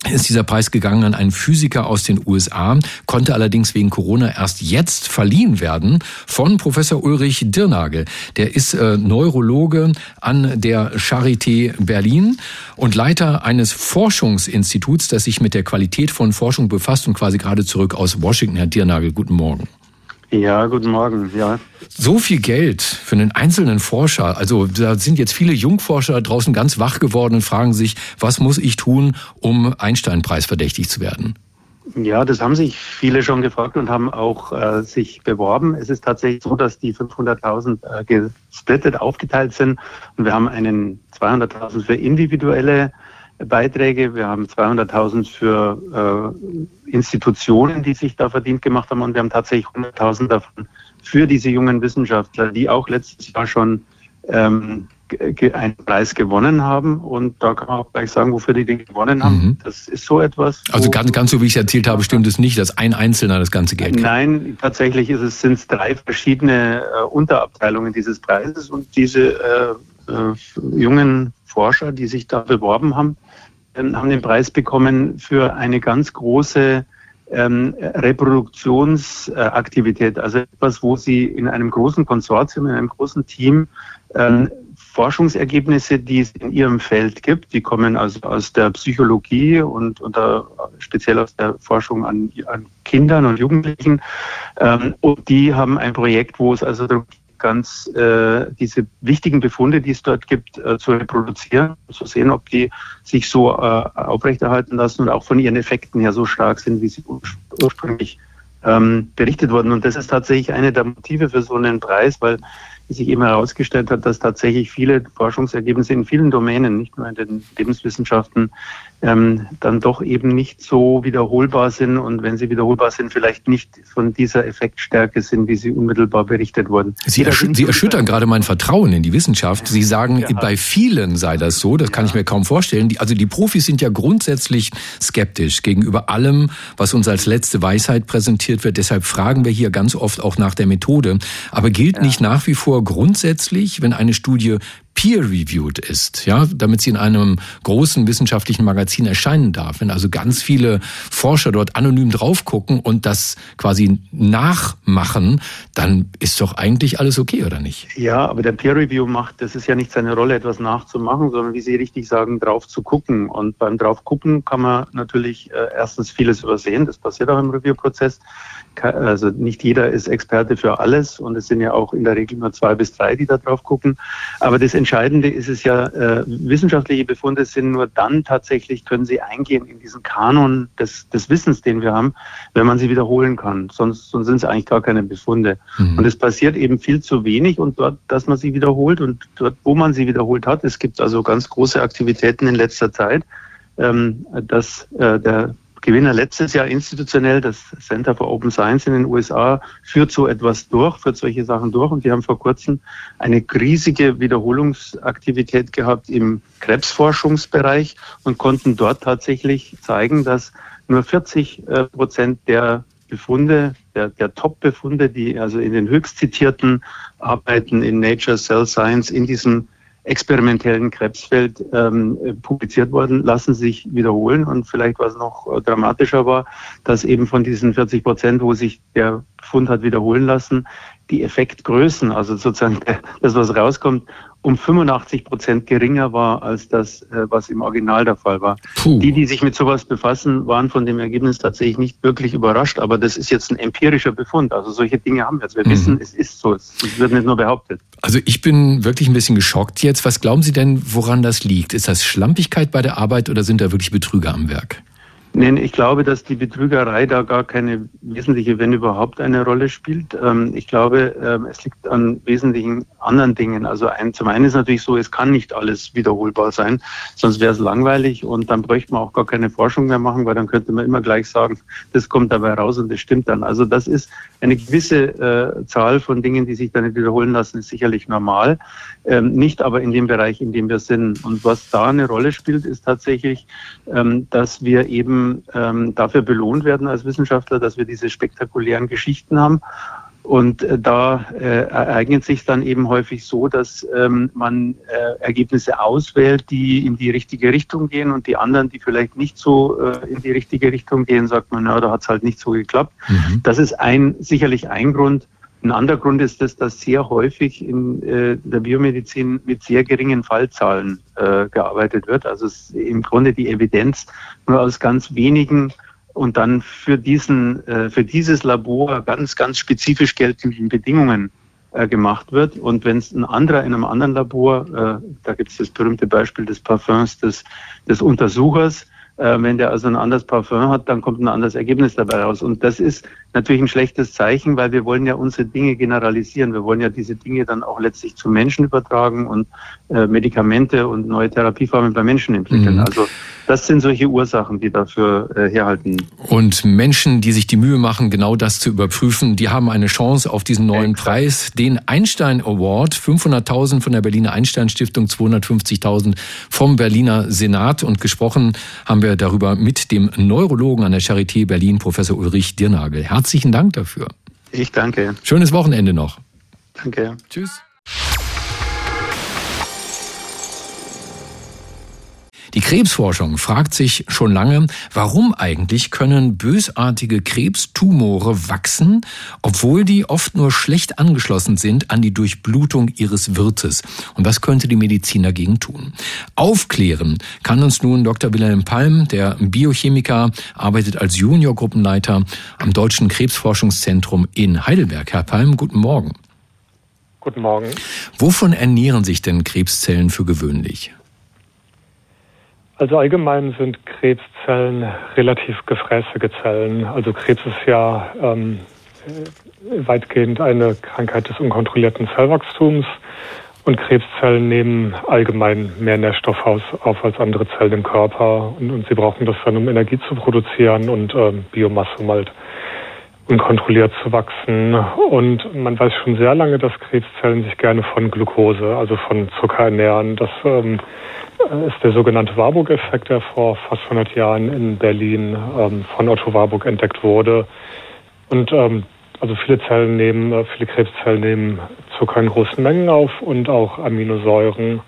ist dieser Preis gegangen an einen Physiker aus den USA, konnte allerdings wegen Corona erst jetzt verliehen werden von Professor Ulrich Dirnagel. Der ist äh, Neurologe an der Charité Berlin und Leiter eines Forschungsinstituts, das sich mit der Qualität von Forschung befasst und quasi gerade zurück aus Washington. Herr Dirnagel, guten Morgen. Ja, guten Morgen. Ja. So viel Geld für einen einzelnen Forscher. Also da sind jetzt viele Jungforscher draußen ganz wach geworden und fragen sich, was muss ich tun, um Einstein-Preis verdächtig zu werden? Ja, das haben sich viele schon gefragt und haben auch äh, sich beworben. Es ist tatsächlich so, dass die 500.000 äh, gesplittet aufgeteilt sind und wir haben einen 200.000 für individuelle Beiträge. Wir haben 200.000 für äh, Institutionen, die sich da verdient gemacht haben. Und wir haben tatsächlich 100.000 davon für diese jungen Wissenschaftler, die auch letztes Jahr schon ähm, einen Preis gewonnen haben. Und da kann man auch gleich sagen, wofür die den gewonnen haben. Mhm. Das ist so etwas. Also ganz, ganz so, wie ich es erzählt habe, stimmt es nicht, dass ein Einzelner das ganze Geld kriegt. Nein, tatsächlich ist es, sind es drei verschiedene äh, Unterabteilungen dieses Preises. Und diese äh, äh, jungen Forscher, die sich da beworben haben, haben den Preis bekommen für eine ganz große ähm, Reproduktionsaktivität, also etwas, wo sie in einem großen Konsortium, in einem großen Team ähm, Forschungsergebnisse, die es in ihrem Feld gibt, die kommen also aus der Psychologie und, und der, speziell aus der Forschung an, an Kindern und Jugendlichen. Ähm, und die haben ein Projekt, wo es also darum geht, ganz äh, diese wichtigen Befunde, die es dort gibt, äh, zu reproduzieren, zu sehen, ob die sich so äh, aufrechterhalten lassen und auch von ihren Effekten her so stark sind, wie sie ursprünglich ähm, berichtet wurden. Und das ist tatsächlich eine der Motive für so einen Preis, weil sich eben herausgestellt hat, dass tatsächlich viele Forschungsergebnisse in vielen Domänen, nicht nur in den Lebenswissenschaften, ähm, dann doch eben nicht so wiederholbar sind und wenn sie wiederholbar sind, vielleicht nicht von dieser Effektstärke sind, wie sie unmittelbar berichtet wurden. Sie, erschü sie erschüttern gerade mein Vertrauen in die Wissenschaft. Sie sagen, ja. bei vielen sei das so, das kann ja. ich mir kaum vorstellen. Die, also die Profis sind ja grundsätzlich skeptisch gegenüber allem, was uns als letzte Weisheit präsentiert wird. Deshalb fragen wir hier ganz oft auch nach der Methode. Aber gilt ja. nicht nach wie vor grundsätzlich, wenn eine Studie peer-reviewed ist, ja, damit sie in einem großen wissenschaftlichen Magazin erscheinen darf. Wenn also ganz viele Forscher dort anonym drauf gucken und das quasi nachmachen, dann ist doch eigentlich alles okay, oder nicht? Ja, aber der Peer-Review macht, das ist ja nicht seine Rolle, etwas nachzumachen, sondern wie Sie richtig sagen, drauf zu gucken. Und beim drauf gucken kann man natürlich äh, erstens vieles übersehen. Das passiert auch im Review-Prozess also nicht jeder ist Experte für alles und es sind ja auch in der Regel nur zwei bis drei, die da drauf gucken. Aber das Entscheidende ist es ja, äh, wissenschaftliche Befunde sind nur dann tatsächlich, können sie eingehen in diesen Kanon des, des Wissens, den wir haben, wenn man sie wiederholen kann. Sonst, sonst sind es eigentlich gar keine Befunde. Mhm. Und es passiert eben viel zu wenig und dort, dass man sie wiederholt und dort, wo man sie wiederholt hat, es gibt also ganz große Aktivitäten in letzter Zeit, ähm, dass äh, der Gewinner letztes Jahr institutionell, das Center for Open Science in den USA, führt so etwas durch, führt solche Sachen durch. Und die haben vor kurzem eine riesige Wiederholungsaktivität gehabt im Krebsforschungsbereich und konnten dort tatsächlich zeigen, dass nur 40 äh, Prozent der Befunde, der, der Top-Befunde, die also in den höchst zitierten Arbeiten in Nature Cell Science in diesem experimentellen Krebsfeld ähm, publiziert worden, lassen sich wiederholen. Und vielleicht was noch äh, dramatischer war, dass eben von diesen 40 Prozent, wo sich der Fund hat wiederholen lassen, die Effektgrößen, also sozusagen das, was rauskommt, um 85 Prozent geringer war als das, äh, was im Original der Fall war. Puh. Die, die sich mit sowas befassen, waren von dem Ergebnis tatsächlich nicht wirklich überrascht, aber das ist jetzt ein empirischer Befund. Also solche Dinge haben wir jetzt. Wir mhm. wissen, es ist so. Es wird nicht nur behauptet. Also ich bin wirklich ein bisschen geschockt jetzt. Was glauben Sie denn, woran das liegt? Ist das Schlampigkeit bei der Arbeit oder sind da wirklich Betrüger am Werk? Nein, ich glaube, dass die Betrügerei da gar keine wesentliche, wenn überhaupt, eine Rolle spielt. Ähm, ich glaube, ähm, es liegt an wesentlichen anderen Dingen. Also ein, zum einen ist natürlich so, es kann nicht alles wiederholbar sein, sonst wäre es langweilig und dann bräuchte man auch gar keine Forschung mehr machen, weil dann könnte man immer gleich sagen, das kommt dabei raus und das stimmt dann. Also das ist eine gewisse äh, Zahl von Dingen, die sich dann nicht wiederholen lassen, ist sicherlich normal. Ähm, nicht aber in dem Bereich, in dem wir sind. Und was da eine Rolle spielt, ist tatsächlich, dass wir eben ähm, dafür belohnt werden als Wissenschaftler, dass wir diese spektakulären Geschichten haben. Und äh, da äh, ereignet sich dann eben häufig so, dass ähm, man äh, Ergebnisse auswählt, die in die richtige Richtung gehen und die anderen, die vielleicht nicht so äh, in die richtige Richtung gehen, sagt man, na, da hat es halt nicht so geklappt. Mhm. Das ist ein sicherlich ein Grund, ein anderer Grund ist, dass das sehr häufig in äh, der Biomedizin mit sehr geringen Fallzahlen äh, gearbeitet wird. Also im Grunde die Evidenz nur aus ganz wenigen und dann für diesen, äh, für dieses Labor ganz, ganz spezifisch geltenden Bedingungen äh, gemacht wird. Und wenn es ein anderer in einem anderen Labor, äh, da gibt es das berühmte Beispiel des Parfums des, des Untersuchers, äh, wenn der also ein anderes Parfum hat, dann kommt ein anderes Ergebnis dabei raus. Und das ist natürlich ein schlechtes Zeichen, weil wir wollen ja unsere Dinge generalisieren. Wir wollen ja diese Dinge dann auch letztlich zu Menschen übertragen und äh, Medikamente und neue Therapieformen bei Menschen entwickeln. Mhm. Also das sind solche Ursachen, die dafür äh, herhalten. Und Menschen, die sich die Mühe machen, genau das zu überprüfen, die haben eine Chance auf diesen neuen Exakt. Preis, den Einstein Award, 500.000 von der Berliner Einstein Stiftung, 250.000 vom Berliner Senat. Und gesprochen haben wir darüber mit dem Neurologen an der Charité Berlin, Professor Ulrich Dirnagel. Herzlichen Dank dafür. Ich danke. Schönes Wochenende noch. Danke. Tschüss. Die Krebsforschung fragt sich schon lange, warum eigentlich können bösartige Krebstumore wachsen, obwohl die oft nur schlecht angeschlossen sind an die Durchblutung ihres Wirtes. Und was könnte die Medizin dagegen tun? Aufklären kann uns nun Dr. Wilhelm Palm, der Biochemiker, arbeitet als Juniorgruppenleiter am Deutschen Krebsforschungszentrum in Heidelberg. Herr Palm, guten Morgen. Guten Morgen. Wovon ernähren sich denn Krebszellen für gewöhnlich? Also allgemein sind Krebszellen relativ gefräßige Zellen. Also Krebs ist ja ähm, weitgehend eine Krankheit des unkontrollierten Zellwachstums. Und Krebszellen nehmen allgemein mehr Nährstoff auf als andere Zellen im Körper. Und, und sie brauchen das dann, um Energie zu produzieren und ähm, Biomasse, um halt unkontrolliert zu wachsen. Und man weiß schon sehr lange, dass Krebszellen sich gerne von Glucose, also von Zucker ernähren. Das ähm, ist der sogenannte Warburg-Effekt, der vor fast 100 Jahren in Berlin ähm, von Otto Warburg entdeckt wurde. Und ähm, also viele Zellen nehmen, äh, viele Krebszellen nehmen Zucker in großen Mengen auf und auch Aminosäuren.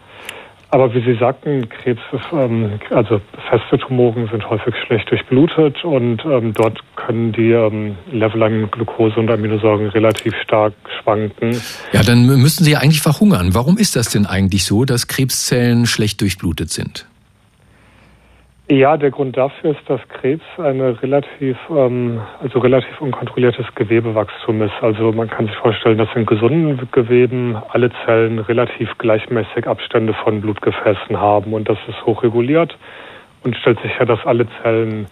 Aber wie Sie sagten, Krebs, ähm, also feste Tumoren sind häufig schlecht durchblutet und ähm, dort können die ähm, Level an Glucose und Aminosäuren relativ stark schwanken. Ja, dann müssen Sie eigentlich verhungern. Warum ist das denn eigentlich so, dass Krebszellen schlecht durchblutet sind? Ja, der Grund dafür ist, dass Krebs eine relativ, ähm, also relativ unkontrolliertes Gewebewachstum ist. Also man kann sich vorstellen, dass in gesunden Geweben alle Zellen relativ gleichmäßig Abstände von Blutgefäßen haben und das ist hochreguliert und stellt sicher, dass alle Zellen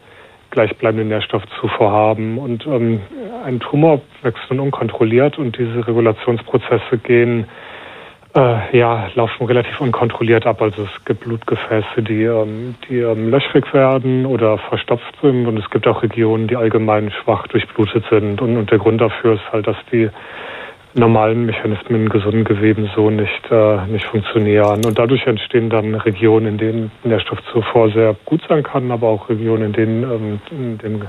gleichbleibende Nährstoffzufuhr haben. Und ähm, ein Tumor wächst nun unkontrolliert und diese Regulationsprozesse gehen äh, ja, laufen relativ unkontrolliert ab. Also es gibt Blutgefäße, die, ähm, die ähm, löchrig werden oder verstopft sind und es gibt auch Regionen, die allgemein schwach durchblutet sind. Und, und der Grund dafür ist halt, dass die normalen Mechanismen in gesunden Geweben so nicht, äh, nicht funktionieren. Und dadurch entstehen dann Regionen, in denen Nährstoffzufuhr sehr gut sein kann, aber auch Regionen, in denen, ähm, in denen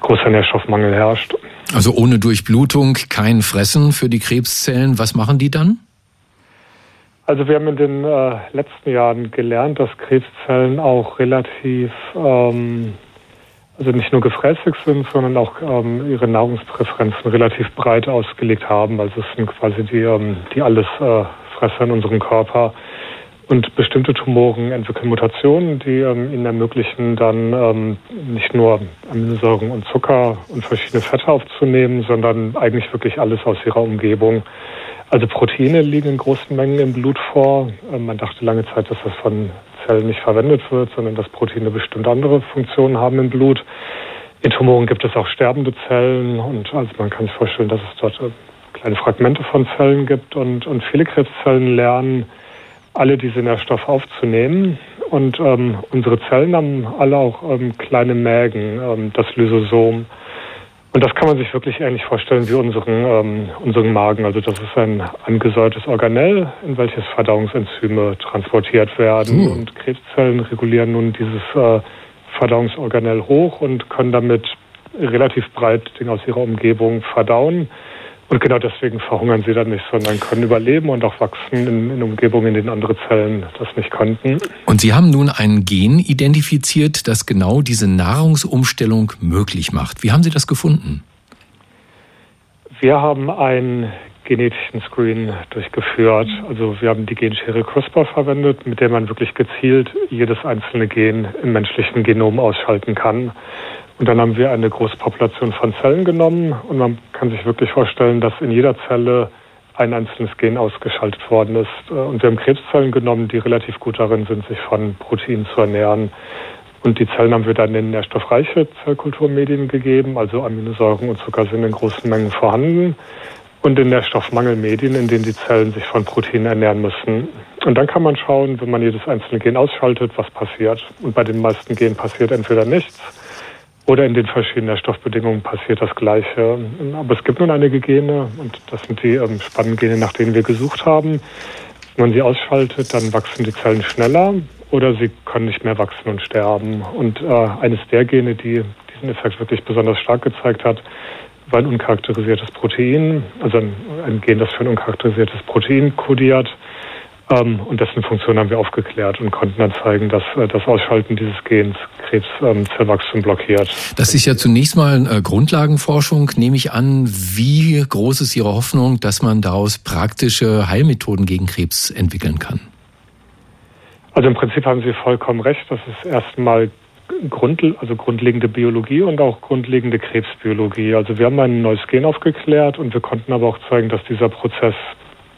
großer Nährstoffmangel herrscht. Also ohne Durchblutung kein Fressen für die Krebszellen. Was machen die dann? Also wir haben in den äh, letzten Jahren gelernt, dass Krebszellen auch relativ, ähm, also nicht nur gefräßig sind, sondern auch ähm, ihre Nahrungspräferenzen relativ breit ausgelegt haben. Also es sind quasi die, ähm, die alles äh, Fresser in unserem Körper. Und bestimmte Tumoren entwickeln Mutationen, die ähm, ihnen ermöglichen, dann ähm, nicht nur Aminosäuren und Zucker und verschiedene Fette aufzunehmen, sondern eigentlich wirklich alles aus ihrer Umgebung. Also Proteine liegen in großen Mengen im Blut vor. Ähm, man dachte lange Zeit, dass das von Zellen nicht verwendet wird, sondern dass Proteine bestimmt andere Funktionen haben im Blut. In Tumoren gibt es auch sterbende Zellen und also man kann sich vorstellen, dass es dort äh, kleine Fragmente von Zellen gibt und, und viele Krebszellen lernen, alle diese Nährstoffe aufzunehmen. Und ähm, unsere Zellen haben alle auch ähm, kleine Mägen, ähm, das Lysosom. Und das kann man sich wirklich ähnlich vorstellen wie unseren, ähm, unseren Magen. Also das ist ein angesäuertes Organell, in welches Verdauungsenzyme transportiert werden. Mhm. Und Krebszellen regulieren nun dieses äh, Verdauungsorganell hoch und können damit relativ breit Dinge aus ihrer Umgebung verdauen. Und genau deswegen verhungern sie dann nicht, sondern können überleben und auch wachsen in, in Umgebungen, in denen andere Zellen das nicht konnten. Und Sie haben nun ein Gen identifiziert, das genau diese Nahrungsumstellung möglich macht. Wie haben Sie das gefunden? Wir haben einen genetischen Screen durchgeführt. Also wir haben die Genschere CRISPR verwendet, mit der man wirklich gezielt jedes einzelne Gen im menschlichen Genom ausschalten kann. Und dann haben wir eine große Population von Zellen genommen und man kann sich wirklich vorstellen, dass in jeder Zelle ein einzelnes Gen ausgeschaltet worden ist. Und wir haben Krebszellen genommen, die relativ gut darin sind, sich von Proteinen zu ernähren. Und die Zellen haben wir dann in nährstoffreiche Zellkulturmedien gegeben, also Aminosäuren und Zucker sind in großen Mengen vorhanden. Und in Nährstoffmangelmedien, in denen die Zellen sich von Proteinen ernähren müssen. Und dann kann man schauen, wenn man jedes einzelne Gen ausschaltet, was passiert. Und bei den meisten Genen passiert entweder nichts oder in den verschiedenen Nährstoffbedingungen passiert das Gleiche. Aber es gibt nun einige Gene, und das sind die ähm, Spannengene, nach denen wir gesucht haben. Wenn man sie ausschaltet, dann wachsen die Zellen schneller oder sie können nicht mehr wachsen und sterben. Und äh, eines der Gene, die diesen Effekt wirklich besonders stark gezeigt hat, war ein uncharakterisiertes Protein, also ein, ein Gen, das für ein uncharakterisiertes Protein kodiert. Ähm, und dessen Funktion haben wir aufgeklärt und konnten dann zeigen, dass äh, das Ausschalten dieses Gens Krebszellwachstum ähm, blockiert. Das ist ja zunächst mal äh, Grundlagenforschung, nehme ich an. Wie groß ist Ihre Hoffnung, dass man daraus praktische Heilmethoden gegen Krebs entwickeln kann? Also im Prinzip haben Sie vollkommen recht. Das ist erstmal Grund, also grundlegende Biologie und auch grundlegende Krebsbiologie. Also wir haben ein neues Gen aufgeklärt und wir konnten aber auch zeigen, dass dieser Prozess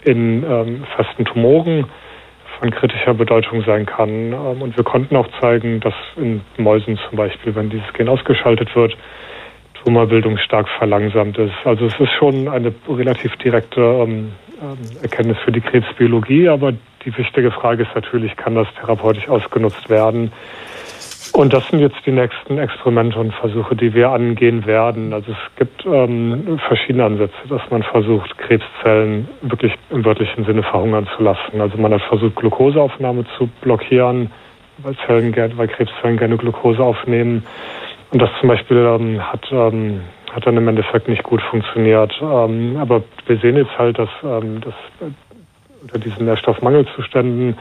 in ähm, festen Tumoren von kritischer Bedeutung sein kann. Ähm, und wir konnten auch zeigen, dass in Mäusen zum Beispiel, wenn dieses Gen ausgeschaltet wird, Tumorbildung stark verlangsamt ist. Also es ist schon eine relativ direkte ähm, ähm Erkenntnis für die Krebsbiologie, aber die wichtige Frage ist natürlich, kann das therapeutisch ausgenutzt werden? Und das sind jetzt die nächsten Experimente und Versuche, die wir angehen werden. Also es gibt ähm, verschiedene Ansätze, dass man versucht, Krebszellen wirklich im wörtlichen Sinne verhungern zu lassen. Also man hat versucht, Glukoseaufnahme zu blockieren, weil, Zellen, weil Krebszellen gerne Glucose aufnehmen. Und das zum Beispiel ähm, hat, ähm, hat dann im Endeffekt nicht gut funktioniert. Ähm, aber wir sehen jetzt halt, dass, ähm, dass unter diesen Nährstoffmangelzuständen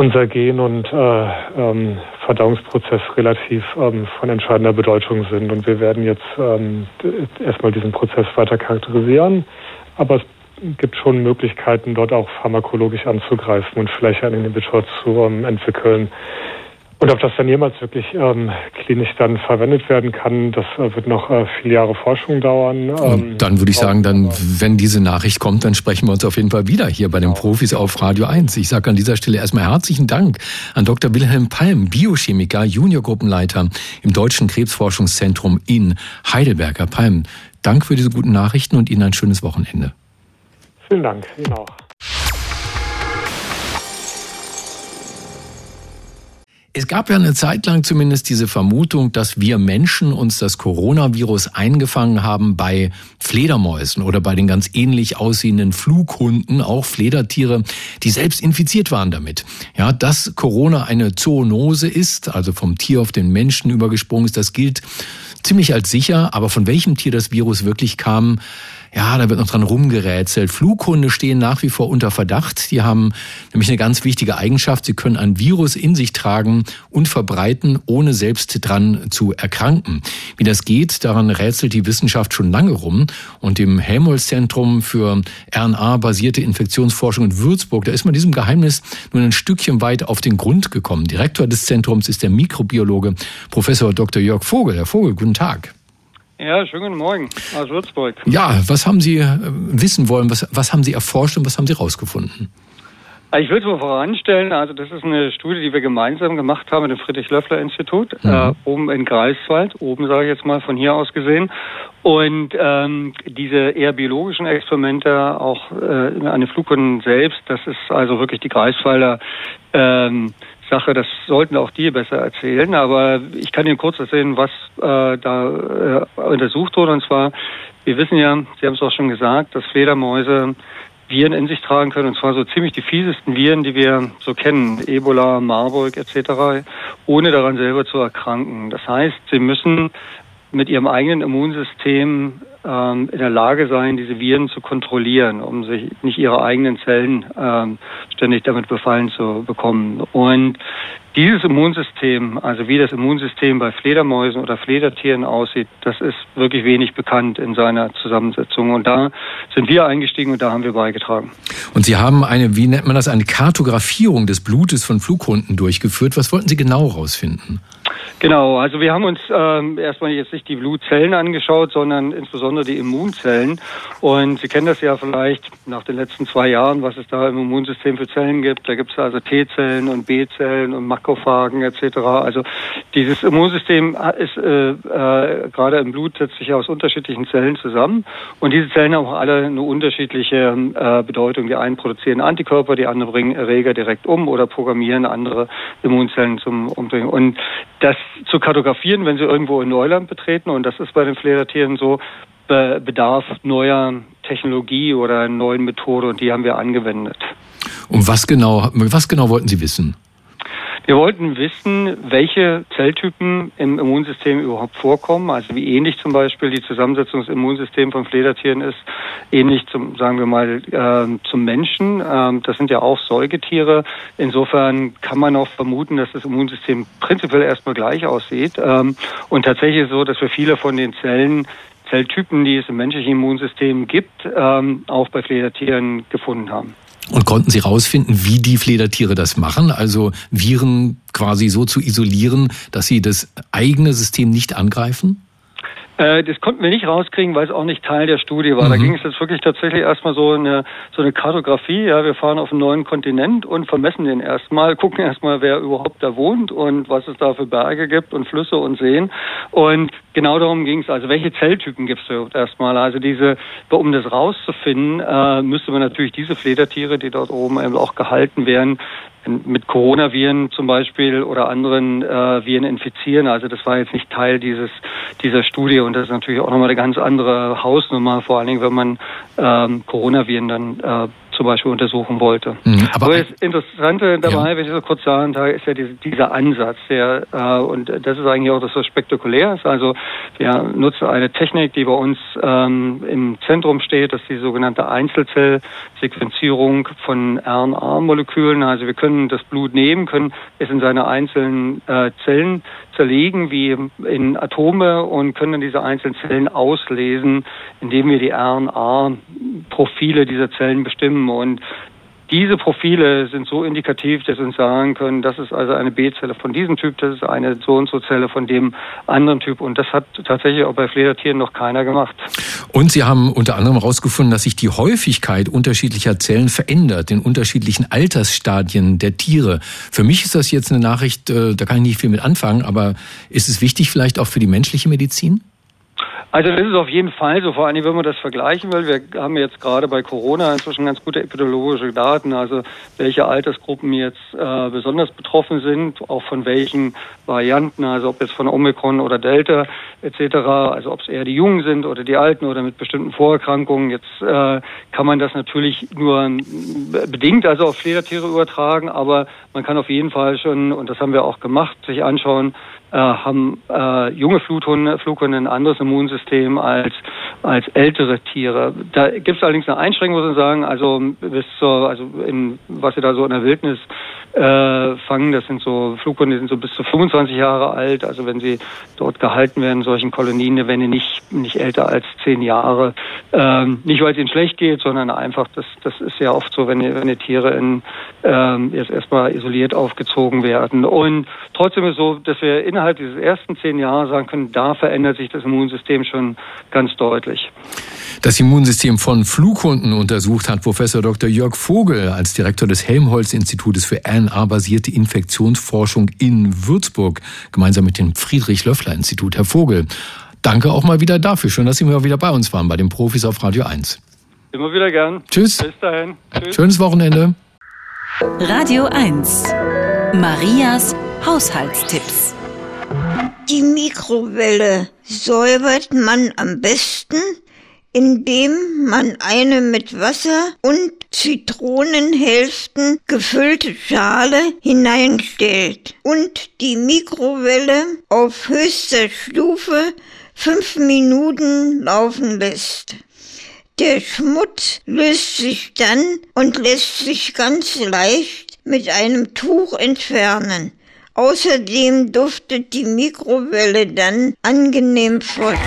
unser Gen- und äh, ähm, Verdauungsprozess relativ ähm, von entscheidender Bedeutung sind. Und wir werden jetzt ähm, erstmal diesen Prozess weiter charakterisieren. Aber es gibt schon Möglichkeiten, dort auch pharmakologisch anzugreifen und vielleicht einen Inhibitor zu ähm, entwickeln. Und ob das dann jemals wirklich ähm, klinisch dann verwendet werden kann, das äh, wird noch äh, viele Jahre Forschung dauern. Ähm, dann würde ich sagen, dann, wenn diese Nachricht kommt, dann sprechen wir uns auf jeden Fall wieder hier bei den Profis auf Radio 1. Ich sage an dieser Stelle erstmal herzlichen Dank an Dr. Wilhelm Palm, Biochemiker, Juniorgruppenleiter im Deutschen Krebsforschungszentrum in Heidelberg. Herr Palm, Dank für diese guten Nachrichten und Ihnen ein schönes Wochenende. Vielen Dank, Ihnen auch. Es gab ja eine Zeit lang zumindest diese Vermutung, dass wir Menschen uns das Coronavirus eingefangen haben bei Fledermäusen oder bei den ganz ähnlich aussehenden Flughunden, auch Fledertiere, die selbst infiziert waren damit. Ja, dass Corona eine Zoonose ist, also vom Tier auf den Menschen übergesprungen ist, das gilt ziemlich als sicher, aber von welchem Tier das Virus wirklich kam, ja, da wird noch dran rumgerätselt. Flughunde stehen nach wie vor unter Verdacht. Die haben nämlich eine ganz wichtige Eigenschaft. Sie können ein Virus in sich tragen und verbreiten, ohne selbst dran zu erkranken. Wie das geht, daran rätselt die Wissenschaft schon lange rum. Und im Helmholtz-Zentrum für RNA-basierte Infektionsforschung in Würzburg, da ist man diesem Geheimnis nur ein Stückchen weit auf den Grund gekommen. Direktor des Zentrums ist der Mikrobiologe Professor Dr. Jörg Vogel. Herr Vogel, guten Tag. Ja, schönen guten Morgen aus Würzburg. Ja, was haben Sie äh, wissen wollen? Was, was haben Sie erforscht und was haben Sie herausgefunden? Ich will es mal voranstellen, also das ist eine Studie, die wir gemeinsam gemacht haben mit dem Friedrich-Löffler-Institut, mhm. äh, oben in Greifswald, oben sage ich jetzt mal von hier aus gesehen. Und ähm, diese eher biologischen Experimente, auch äh, an den Flughunden selbst, das ist also wirklich die Greifswalder ähm, Sache, das sollten auch die besser erzählen. Aber ich kann Ihnen kurz erzählen, was äh, da äh, untersucht wurde. Und zwar, wir wissen ja, Sie haben es auch schon gesagt, dass Fledermäuse Viren in sich tragen können, und zwar so ziemlich die fiesesten Viren, die wir so kennen, Ebola, Marburg etc., ohne daran selber zu erkranken. Das heißt, sie müssen mit ihrem eigenen Immunsystem in der Lage sein, diese Viren zu kontrollieren, um sich nicht ihre eigenen Zellen ähm, ständig damit befallen zu bekommen. Und dieses Immunsystem, also wie das Immunsystem bei Fledermäusen oder Fledertieren aussieht, das ist wirklich wenig bekannt in seiner Zusammensetzung. Und da sind wir eingestiegen und da haben wir beigetragen. Und Sie haben eine, wie nennt man das, eine Kartografierung des Blutes von Flughunden durchgeführt. Was wollten Sie genau herausfinden? Genau, also wir haben uns ähm, erstmal jetzt nicht die Blutzellen angeschaut, sondern insbesondere die Immunzellen. Und Sie kennen das ja vielleicht nach den letzten zwei Jahren, was es da im Immunsystem für Zellen gibt. Da gibt es also T-Zellen und B-Zellen und Makrophagen etc. Also dieses Immunsystem ist äh, äh, gerade im Blut setzt sich aus unterschiedlichen Zellen zusammen. Und diese Zellen haben auch alle eine unterschiedliche äh, Bedeutung. Die einen produzieren Antikörper, die anderen bringen Erreger direkt um oder programmieren andere Immunzellen zum Umdrehen. Und das zu kartografieren, wenn sie irgendwo in Neuland betreten, und das ist bei den Fledertieren so, bedarf neuer Technologie oder neuen Methode und die haben wir angewendet. Und was genau, was genau wollten Sie wissen? Wir wollten wissen, welche Zelltypen im Immunsystem überhaupt vorkommen, also wie ähnlich zum Beispiel die Zusammensetzung des Immunsystems von Fledertieren ist, ähnlich zum, sagen wir mal, äh, zum Menschen. Ähm, das sind ja auch Säugetiere. Insofern kann man auch vermuten, dass das Immunsystem prinzipiell erstmal gleich aussieht. Ähm, und tatsächlich ist es so, dass wir viele von den Zellen Zelltypen, die es im menschlichen Immunsystem gibt, ähm, auch bei Fledertieren gefunden haben. Und konnten Sie herausfinden, wie die Fledertiere das machen? Also Viren quasi so zu isolieren, dass sie das eigene System nicht angreifen? Äh, das konnten wir nicht rauskriegen, weil es auch nicht Teil der Studie war. Mhm. Da ging es jetzt wirklich tatsächlich erstmal so eine, so eine Kartografie. Ja, wir fahren auf einen neuen Kontinent und vermessen den erstmal, gucken erstmal, wer überhaupt da wohnt und was es da für Berge gibt und Flüsse und Seen. Und genau darum ging es. Also welche Zelltypen gibt es erstmal? Also diese, um das rauszufinden, äh, müsste man natürlich diese Fledertiere, die dort oben eben auch gehalten werden, mit Coronaviren zum Beispiel oder anderen äh, Viren infizieren. Also das war jetzt nicht Teil dieses dieser Studie und das ist natürlich auch nochmal eine ganz andere Hausnummer, vor allen Dingen, wenn man ähm, Coronaviren dann äh, zum Beispiel untersuchen wollte. Mhm, aber aber das Interessante dabei, ja. wenn ich so kurz sagen darf, ist ja diese, dieser Ansatz, der, äh, und das ist eigentlich auch das, was spektakulär ist. Also wir nutzen eine Technik, die bei uns ähm, im Zentrum steht, das ist die sogenannte Einzelzellsequenzierung von RNA-Molekülen. Also wir können das Blut nehmen, können es in seine einzelnen äh, Zellen zerlegen wie in Atome und können dann diese einzelnen Zellen auslesen, indem wir die RNA-Profile dieser Zellen bestimmen. Und diese Profile sind so indikativ, dass wir uns sagen können, das ist also eine B-Zelle von diesem Typ, das ist eine so und so Zelle von dem anderen Typ. Und das hat tatsächlich auch bei Fledertieren noch keiner gemacht. Und Sie haben unter anderem herausgefunden, dass sich die Häufigkeit unterschiedlicher Zellen verändert in unterschiedlichen Altersstadien der Tiere. Für mich ist das jetzt eine Nachricht, äh, da kann ich nicht viel mit anfangen, aber ist es wichtig vielleicht auch für die menschliche Medizin? Also das ist auf jeden Fall so, vor allem wenn man das vergleichen will. Wir haben jetzt gerade bei Corona inzwischen ganz gute epidemiologische Daten, also welche Altersgruppen jetzt äh, besonders betroffen sind, auch von welchen Varianten, also ob jetzt von Omikron oder Delta etc., also ob es eher die Jungen sind oder die Alten oder mit bestimmten Vorerkrankungen. Jetzt äh, kann man das natürlich nur bedingt also auf Fledertiere übertragen, aber man kann auf jeden Fall schon, und das haben wir auch gemacht, sich anschauen, haben äh, junge Flughunde, Flughunde ein anderes Immunsystem als, als ältere Tiere. Da gibt es allerdings eine Einschränkung, muss man sagen, also bis zur, also in, was sie da so in der Wildnis äh, fangen, das sind so Flughunde, die sind so bis zu 25 Jahre alt, also wenn sie dort gehalten werden in solchen Kolonien, wenn sie nicht, nicht älter als zehn Jahre. Ähm, nicht, weil es ihnen schlecht geht, sondern einfach, das, das ist ja oft so, wenn, wenn die Tiere in, ähm, jetzt erstmal isoliert aufgezogen werden. Und trotzdem ist es so, dass wir innerhalb dieses ersten zehn Jahre sagen können, da verändert sich das Immunsystem schon ganz deutlich. Das Immunsystem von Flughunden untersucht hat Professor Dr. Jörg Vogel als Direktor des Helmholtz-Institutes für RNA-basierte Infektionsforschung in Würzburg, gemeinsam mit dem Friedrich-Löffler-Institut. Herr Vogel, danke auch mal wieder dafür. Schön, dass Sie mal wieder bei uns waren, bei den Profis auf Radio 1. Immer wieder gern. Tschüss. Bis dahin. Tschüss. Schönes Wochenende. Radio 1. Marias Haushaltstipps. Die Mikrowelle säubert man am besten, indem man eine mit Wasser und Zitronenhälften gefüllte Schale hineinstellt und die Mikrowelle auf höchster Stufe fünf Minuten laufen lässt. Der Schmutz löst sich dann und lässt sich ganz leicht mit einem Tuch entfernen. Außerdem duftet die Mikrowelle dann angenehm fort.